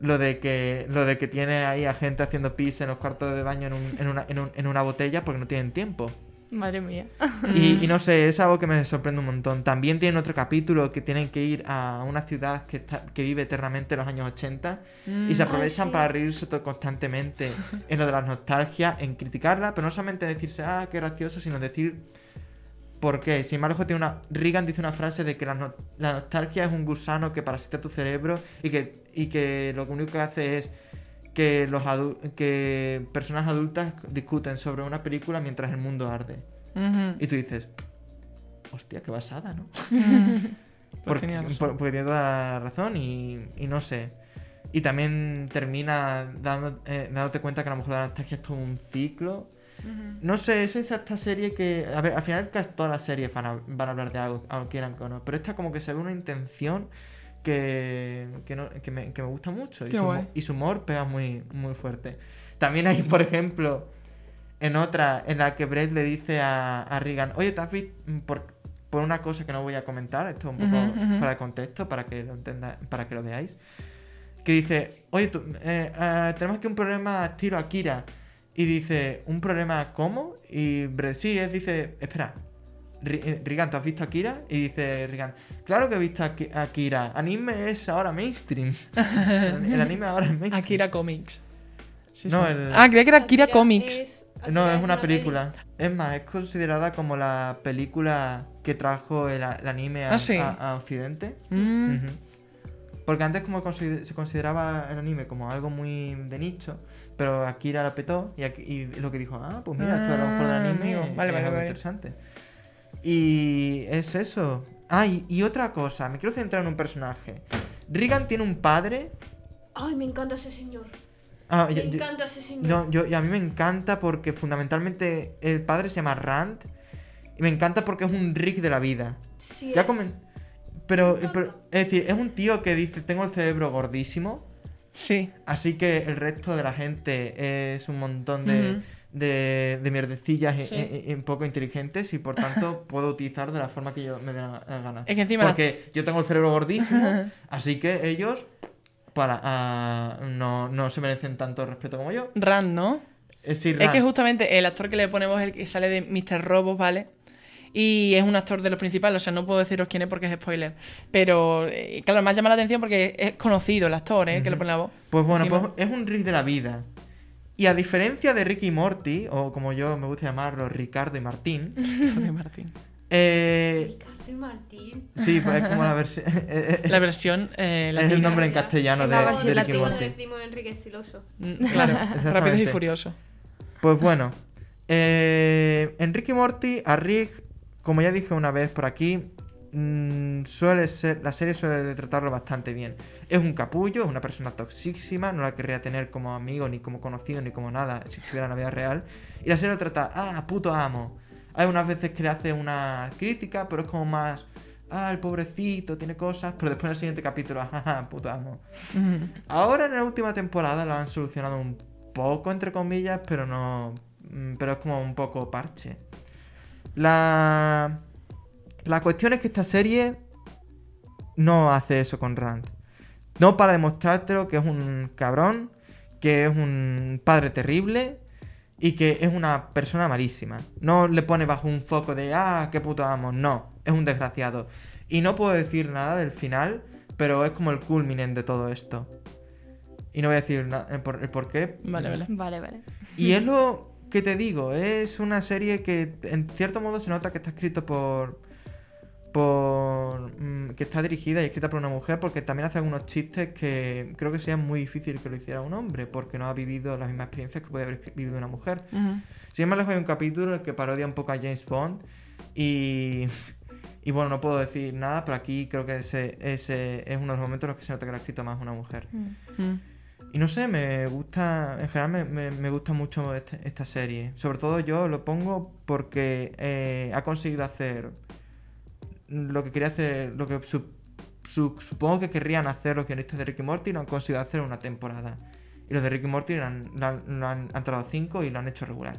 lo de que lo de que tiene ahí a gente haciendo pis en los cuartos de baño en, un- en una, en un- en una botella porque no tienen tiempo. Madre mía. Y, y [laughs] no sé, es algo que me sorprende un montón. También tienen otro capítulo que tienen que ir a una ciudad que, está, que vive eternamente en los años 80 y se Mm. aprovechan sí. para reírse todo constantemente en lo de las nostalgias, en criticarla, pero no solamente decirse, ah, qué gracioso, sino decir por qué. Sin embargo, tiene una, Reagan dice una frase de que la, no- la nostalgia es un gusano que parasita tu cerebro y que, y que lo único que hace es que los que personas adultas discuten sobre una película mientras el mundo arde. Y tú dices, hostia, qué basada, ¿no? [laughs] Porque, tenía por- porque tiene toda la razón y, y no sé. Y también termina dando, eh, dándote cuenta que a lo mejor la nostalgia es todo un ciclo. No sé, es esa esta serie que. A ver, al final casi todas las series van a, van a hablar de algo, aunque quieran que no. Pero esta como que se ve una intención que, que, no- que me, que me gusta mucho. Y su, humor- y su humor pega muy, muy fuerte. También hay, por ejemplo, en otra, en la que Brett le dice a, a Regan, oye, ¿te has visto por, por una cosa que no voy a comentar? Esto es un poco fuera de contexto para que lo entenda, para que lo veáis. Que dice, oye, tú, eh, eh, tenemos aquí un problema estilo Akira. Y dice, ¿un problema cómo? Y Brett, sí, él dice, espera, Eh, Regan, ¿tú has visto Akira? Y dice Regan, claro que he visto Aki- Akira. Anime es ahora mainstream. [laughs] el anime ahora es mainstream. Akira Comics. Sí, No, sí. el- Ah, creía que era Akira, Comics. es- No, es una película. Es más, es considerada como la película que trajo el, anime a, Ah, sí. a- a Occidente. Mm. Porque antes como se consideraba el anime como algo muy de nicho, pero Akira la petó y, aquí- y lo que dijo, ah, pues mira, esto a lo mejor del Ah, anime. Vale, es vale, algo vale. interesante. Y es eso. Ah, y, y otra cosa, me quiero centrar en un personaje. Regan tiene un padre. Ay, me encanta ese señor. Ah, Me yo- yo- encanta ese señor. no, yo, y a mí me encanta porque fundamentalmente el padre se llama Rand. Y me encanta porque es un Rick de la vida. Sí Ya es. comen... Pero, pero, es decir, es un tío que dice, tengo el cerebro gordísimo. Sí. Así que el resto de la gente es un montón de. De, de mierdecillas y- Sí. y un poco inteligentes y por tanto [laughs] puedo utilizar de la forma que yo me dé la, la gana. Es que encima- Porque yo tengo el cerebro gordísimo, [laughs] así que ellos para ah, no, no se merecen tanto respeto como yo. Rand, ¿no? Es decir, Es que Rand. justamente el actor que le ponemos es el que sale de Mr. Robot, ¿vale? Y es un actor de los principales, o sea, no puedo deciros quién es porque es spoiler. Pero, eh, claro, me ha llamado la atención porque es conocido el actor, ¿eh? Que le pone la voz. Pues bueno, pues es un Rick de la vida. Y a diferencia de Ricky y Morty, o como yo me gusta llamarlo, Ricardo y Martín, [laughs] Joder, Martín. eh, Ricardo y Martín. sí, pues es como la versión... [laughs] [laughs] eh, eh, La versión eh, es el nombre en castellano Es de, la de Ricky y. Morty. decimos Enrique Estiloso. Mm, Claro, rápido y furioso. Pues bueno, eh, en Ricky y Morty, a Rick, como ya dije una vez por aquí, mm, suele ser, la serie suele tratarlo bastante bien. Es un capullo, es una persona toxísima, no la querría tener como amigo, ni como conocido, ni como nada, si estuviera en la vida real. Y la serie lo trata, ah, puto amo. Hay unas veces que le hace una crítica, pero es como más, ah, el pobrecito, tiene cosas, pero después en el siguiente capítulo, [laughs] jaja, puto amo. [laughs] Ahora en la última temporada lo han solucionado un poco, entre comillas, pero no. mm, Pero es como un poco parche. La. La cuestión es que esta serie no hace eso con Rand. No para demostrártelo que es un cabrón, que es un padre terrible y que es una persona malísima. No le pone bajo un foco de, ah, qué puto amo. No, es un desgraciado. Y no puedo decir nada del final, pero es como el culminen de todo esto. Y no voy a decir na- el por, el por qué. Vale, vale. Vale, vale. Y es lo que te digo, es una serie que en cierto modo se nota que está escrito por. Por. mm, que está dirigida y escrita por una mujer, porque también hace algunos chistes que creo que sería muy difícil que lo hiciera un hombre, porque no ha vivido las mismas experiencias que puede haber vivido una mujer. Ujú. Sin embargo, hay un capítulo en el que parodia un poco a James Bond y. Y bueno, no puedo decir nada, pero aquí creo que ese, ese es uno de los momentos en los que se nota que lo ha escrito más una mujer. Y no sé, me gusta, en general me, me- me gusta mucho este- esta serie. Sobre todo yo lo pongo porque eh, ha conseguido hacer lo que quería hacer, lo que su- su- supongo que querrían hacer los guionistas de Ricky Morty, lo han conseguido hacer en una temporada. Y los de Ricky Morty lo han, lo han, lo han, han tardado cinco y lo han hecho regular.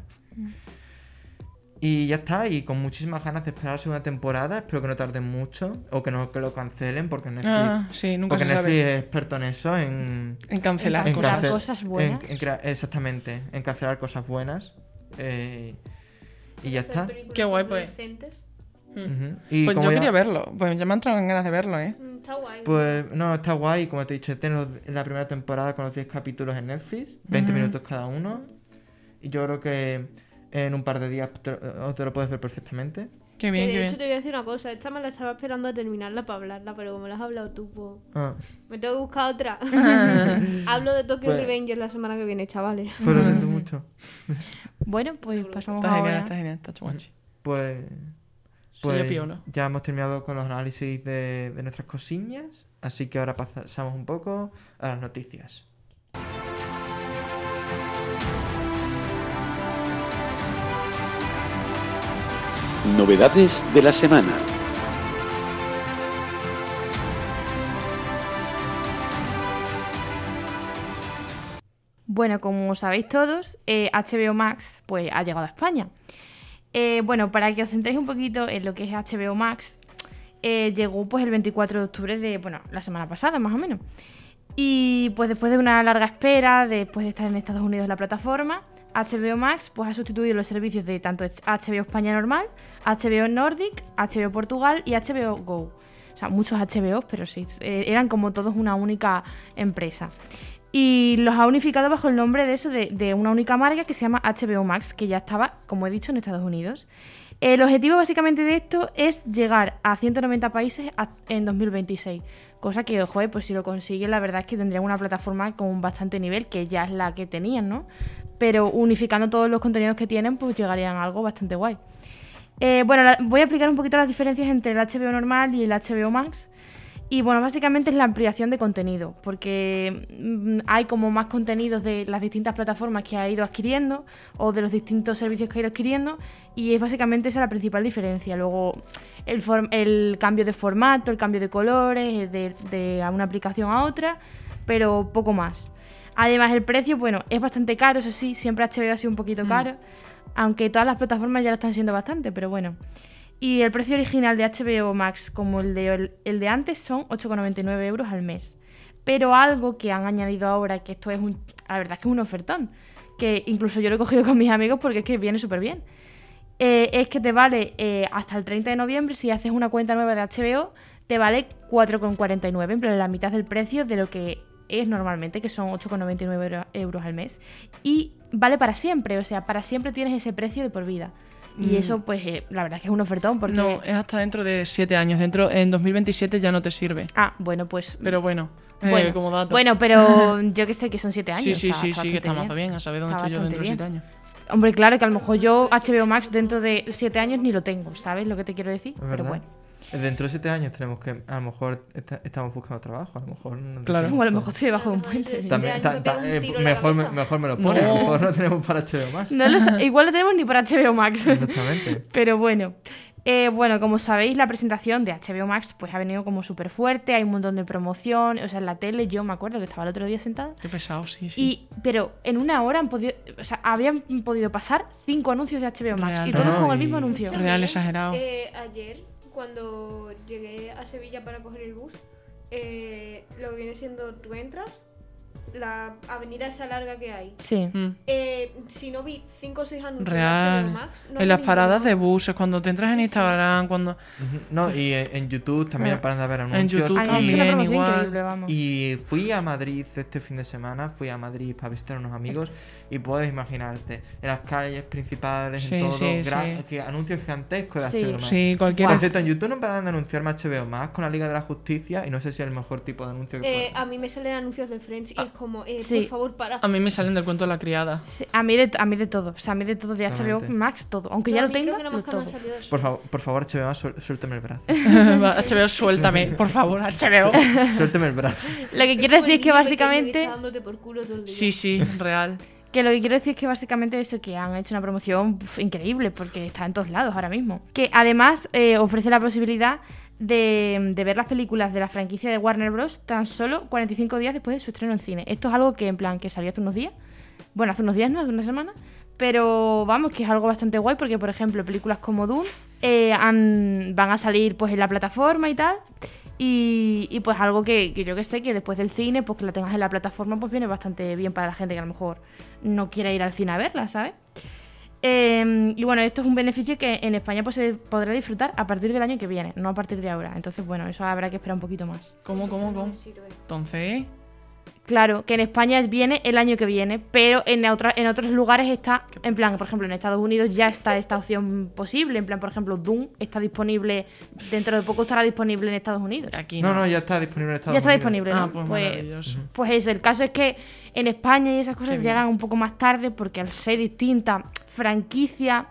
Y ya está, y con muchísimas ganas de esperar la segunda temporada. Espero que no tarden mucho o que no que lo cancelen porque Netflix, Ah, sí, nunca porque se Netflix sabe. es experto en eso, en, En cancelar En cosas. cancel- cosas buenas. en- en crea- exactamente, en cancelar cosas buenas. eh, y ya está. Qué guay, pues. adolescentes. Mm. Y Pues yo ya- quería verlo. Pues ya me han entrado en ganas de verlo, ¿eh? Mm, Está guay. Pues no, está guay. Como te he dicho, tengo la primera temporada con los 10 capítulos en Netflix, 20 Ujú. minutos cada uno. Y yo creo que en un par de días te, te lo puedes ver perfectamente. Qué Que bien, de qué hecho bien. te voy a decir una cosa, esta me la estaba esperando a terminarla para hablarla, pero como la has hablado tú, pues Ah, me tengo que buscar otra. [laughs] Hablo de Tokyo Pues- Revengers la semana que viene, chavales. pues lo siento mucho. Bueno, pues pasamos Está genial, ahora. está genial, está chumachi. Pues ya hemos terminado con los análisis de, de nuestras cosillas, así que ahora pasamos un poco a las noticias. Novedades de la semana. Bueno, como sabéis todos, eh, HBO Max pues, ha llegado a España. Eh, bueno, para que os centréis un poquito en lo que es HBO Max, eh, llegó pues el 24 de octubre de, bueno, la semana pasada más o menos. Y pues después de una larga espera, después de estar en Estados Unidos la plataforma, HBO Max pues ha sustituido los servicios de tanto HBO España normal, HBO Nordic, HBO Portugal y HBO Go. O sea, muchos HBO, pero sí, eh, eran como todos una única empresa. Y los ha unificado bajo el nombre de eso, de, una única marca que se llama HBO Max, que ya estaba, como he dicho, en Estados Unidos. El objetivo básicamente de esto es llegar a 190 países en 2026. Cosa que, ojo, eh, pues si lo consiguen, la verdad es que tendrían una plataforma con bastante nivel, que ya es la que tenían, ¿no? Pero unificando todos los contenidos que tienen, pues llegarían a algo bastante guay. Eh, bueno, voy a explicar un poquito las diferencias entre el HBO normal y el HBO Max. Y bueno, básicamente es la ampliación de contenido, porque mm, hay como más contenidos de las distintas plataformas que ha ido adquiriendo o de los distintos servicios que ha ido adquiriendo y es básicamente esa la principal diferencia. Luego el, form- el cambio de formato, el cambio de colores, eh, de, de una aplicación a otra, pero poco más. Además el precio, bueno, es bastante caro, eso sí, siempre HBO ha sido un poquito caro, aunque todas las plataformas ya lo están siendo bastante, pero bueno. Y el precio original de HBO Max, como el de, el de antes, son 8,99 euros al mes. Pero algo que han añadido ahora, que esto es un. La verdad es que es un ofertón. Que incluso yo lo he cogido con mis amigos porque es que viene súper bien. eh, es que te vale eh, hasta el 30 de noviembre, si haces una cuenta nueva de HBO, te vale 4,49, en plan la mitad del precio de lo que es normalmente, que son 8,99 euro- euros al mes. Y vale para siempre, o sea, para siempre tienes ese precio de por vida. Y Mm. eso, pues, eh, la verdad es que es un ofertón porque... No, es hasta dentro de 7 años. Dentro, en 2027 ya no te sirve. Ah, bueno, pues... Pero bueno, eh, bueno, como dato. bueno, pero [laughs] yo que sé que son 7 años. sí, sí, está- sí, está sí, que está más bien. A saber dónde Está estoy yo dentro de 7 años. Hombre, claro que a lo mejor yo HBO Max dentro de 7 años ni lo tengo, ¿sabes lo que te quiero decir? Pero bueno. Dentro de siete años tenemos que, a lo mejor esta- estamos buscando trabajo, a lo mejor no Claro. O a lo mejor estoy debajo de un puente. También, ta- ta- eh, la mejor, me, mejor me lo pone, a lo No. mejor no tenemos para HBO. No sé, igual lo tenemos ni por HBO Max. Exactamente. [laughs] Pero bueno. Eh, bueno, como sabéis, la presentación de HBO Max pues ha venido como súper fuerte, hay un montón de promoción, o sea, en la tele yo me acuerdo que estaba el otro día sentada. Qué pesado, sí, sí. Y, pero en una hora han podido, o sea, habían podido pasar cinco anuncios de HBO Max Real. y todos No, no, con el mismo anuncio. Real También, exagerado. eh, ayer, cuando llegué a Sevilla para coger el bus, eh, lo que viene siendo tú entras, la avenida esa larga que hay. Sí. Mm. Eh, si no vi 5 o 6 anuncios de Real. HBO Max, no en las paradas de buses, cuando te entras en sí. Instagram, cuando... No, y en, en YouTube también Ah. paran de En anuncios. YouTube Han hecho también, igual. vamos. Y fui a Madrid este fin de semana, fui a Madrid para visitar a unos amigos y puedes imaginarte, en las calles principales, Sí, en todo, sí, que- anuncios gigantescos de Sí. HBO Max. Sí, cualquiera. Por cierto, en YouTube no paran de anunciarme HBO Max con la Liga de la Justicia y no sé si es el mejor tipo de anuncio que Eh, a mí me salen anuncios de Friends y es como, eh, Sí. por favor, para. A mí me salen del cuento de la criada. Sí, a, mí de, a mí de todo, o sea, a mí de todo, de HBO. Max, todo. Aunque No, ya lo tenga, que han todo. Por favor, por favor, HBO suel- suéltame el brazo. [laughs] HBO, suéltame, por favor, HBO. [laughs] suéltame el brazo. Lo que quiero decir es que básicamente... está dándote por culo todo el día. Sí, sí, real. Que lo que quiero decir es que básicamente eso, que han hecho una promoción pf, increíble, porque está en todos lados ahora mismo. Que además eh, ofrece la posibilidad de, de ver las películas de la franquicia de Warner Bros. tan solo 45 días después de su estreno en cine. Esto es algo que en plan que salió hace unos días. Bueno, hace unos días, no, hace una semana. Pero vamos, que es algo bastante guay porque, por ejemplo, películas como Dune eh, van a salir pues en la plataforma y tal. Y, y, pues algo que, que yo que sé, que después del cine, pues que la tengas en la plataforma, pues viene bastante bien para la gente que a lo mejor no quiere ir al cine a verla, ¿sabes? Eh, y bueno, esto es un beneficio que en España pues se podrá disfrutar a partir del año que viene, no a partir de ahora. Entonces, bueno, eso habrá que esperar un poquito más. ¿Cómo, cómo, cómo? Entonces, Claro, que en España viene el año que viene, pero en, otra- en otros lugares está, en plan, por ejemplo, en Estados Unidos ya está esta opción posible. En plan, por ejemplo, Doom está disponible, dentro de poco estará disponible en Estados Unidos. aquí No, no. no, ya está disponible en Estados Ya está Unidos. disponible, Ah, ¿no? pues, Pues, maravilloso. pues eso, el caso es que en España y esas cosas Qué llegan un poco más tarde porque al ser distinta franquicia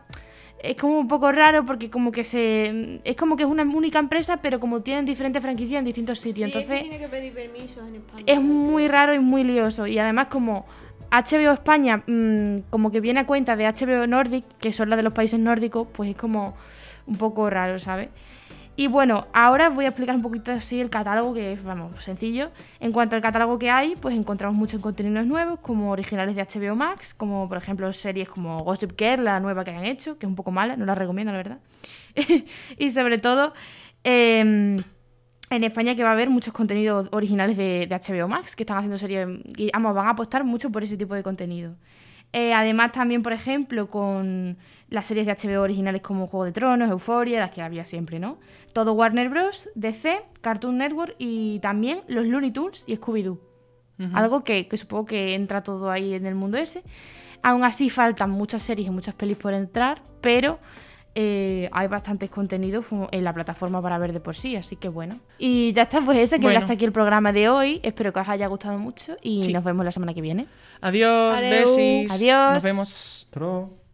es como un poco raro porque como que se es como que es una única empresa pero como tienen diferentes franquicias en distintos Sí, sitios es que entonces tiene que pedir permisos en España. es muy raro y muy lioso y además como HBO España mm, como que viene a cuenta de HBO Nordic que son las de los países nórdicos pues es como un poco raro ¿sabes? Y bueno, ahora voy a explicar un poquito así el catálogo, que es, vamos, sencillo. En cuanto al catálogo que hay, pues encontramos muchos contenidos nuevos, como originales de HBO Max, como por ejemplo series como Gossip Girl, la nueva que han hecho, que es un poco mala, no la recomiendo, la verdad. [laughs] y sobre todo, em, en España que va a haber muchos contenidos originales de, HBO Max, que están haciendo series, y vamos, van a apostar mucho por ese tipo de contenido. Eh, además, también, por ejemplo, con las series de HBO originales como Juego de Tronos, Euphoria, las que había siempre, ¿no? Todo Warner Bros., DC, Cartoon Network y también los Looney Tunes y Scooby-Doo. Algo que, que supongo que entra todo ahí en el mundo ese. Aún así, faltan muchas series y muchas pelis por entrar, pero eh, hay bastantes contenidos en la plataforma para ver de por sí, así que bueno. Y ya está, pues eso, que Bueno. ya está aquí el programa de hoy. Espero que os haya gustado mucho y Sí. nos vemos la semana que viene. Adiós, Adeu. besis. Adiós. Nos vemos. Otro.